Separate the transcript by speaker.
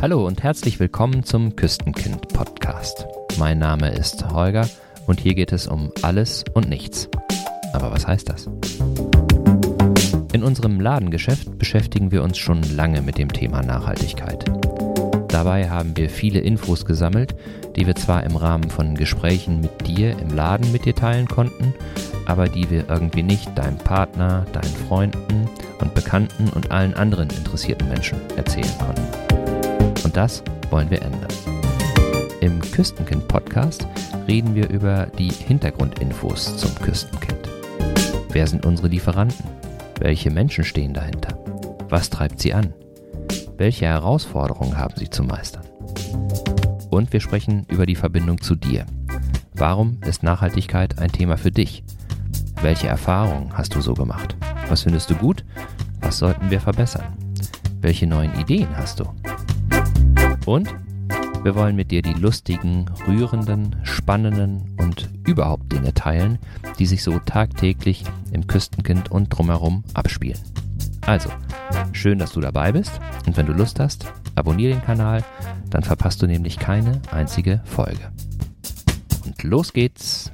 Speaker 1: Hallo und herzlich willkommen zum Küstenkind Podcast. Mein Name ist Holger und hier geht es um alles und nichts. Aber was heißt das? In unserem Ladengeschäft beschäftigen wir uns schon lange mit dem Thema Nachhaltigkeit. Dabei haben wir viele Infos gesammelt, die wir zwar im Rahmen von Gesprächen mit dir im Laden mit dir teilen konnten, aber die wir irgendwie nicht deinem Partner, deinen Freunden und Bekannten und allen anderen interessierten Menschen erzählen konnten. Das wollen wir ändern. Im Küstenkind-Podcast reden wir über die Hintergrundinfos zum Küstenkind. Wer sind unsere Lieferanten? Welche Menschen stehen dahinter? Was treibt sie an? Welche Herausforderungen haben sie zu meistern? Und wir sprechen über die Verbindung zu dir. Warum ist Nachhaltigkeit ein Thema für dich? Welche Erfahrungen hast du so gemacht? Was findest du gut? Was sollten wir verbessern? Welche neuen Ideen hast du? Und wir wollen mit dir die lustigen, rührenden, spannenden und überhaupt Dinge teilen, die sich so tagtäglich im Küstenkind und drumherum abspielen. Also, schön, dass du dabei bist und wenn du Lust hast, abonniere den Kanal, dann verpasst du nämlich keine einzige Folge. Und los geht's!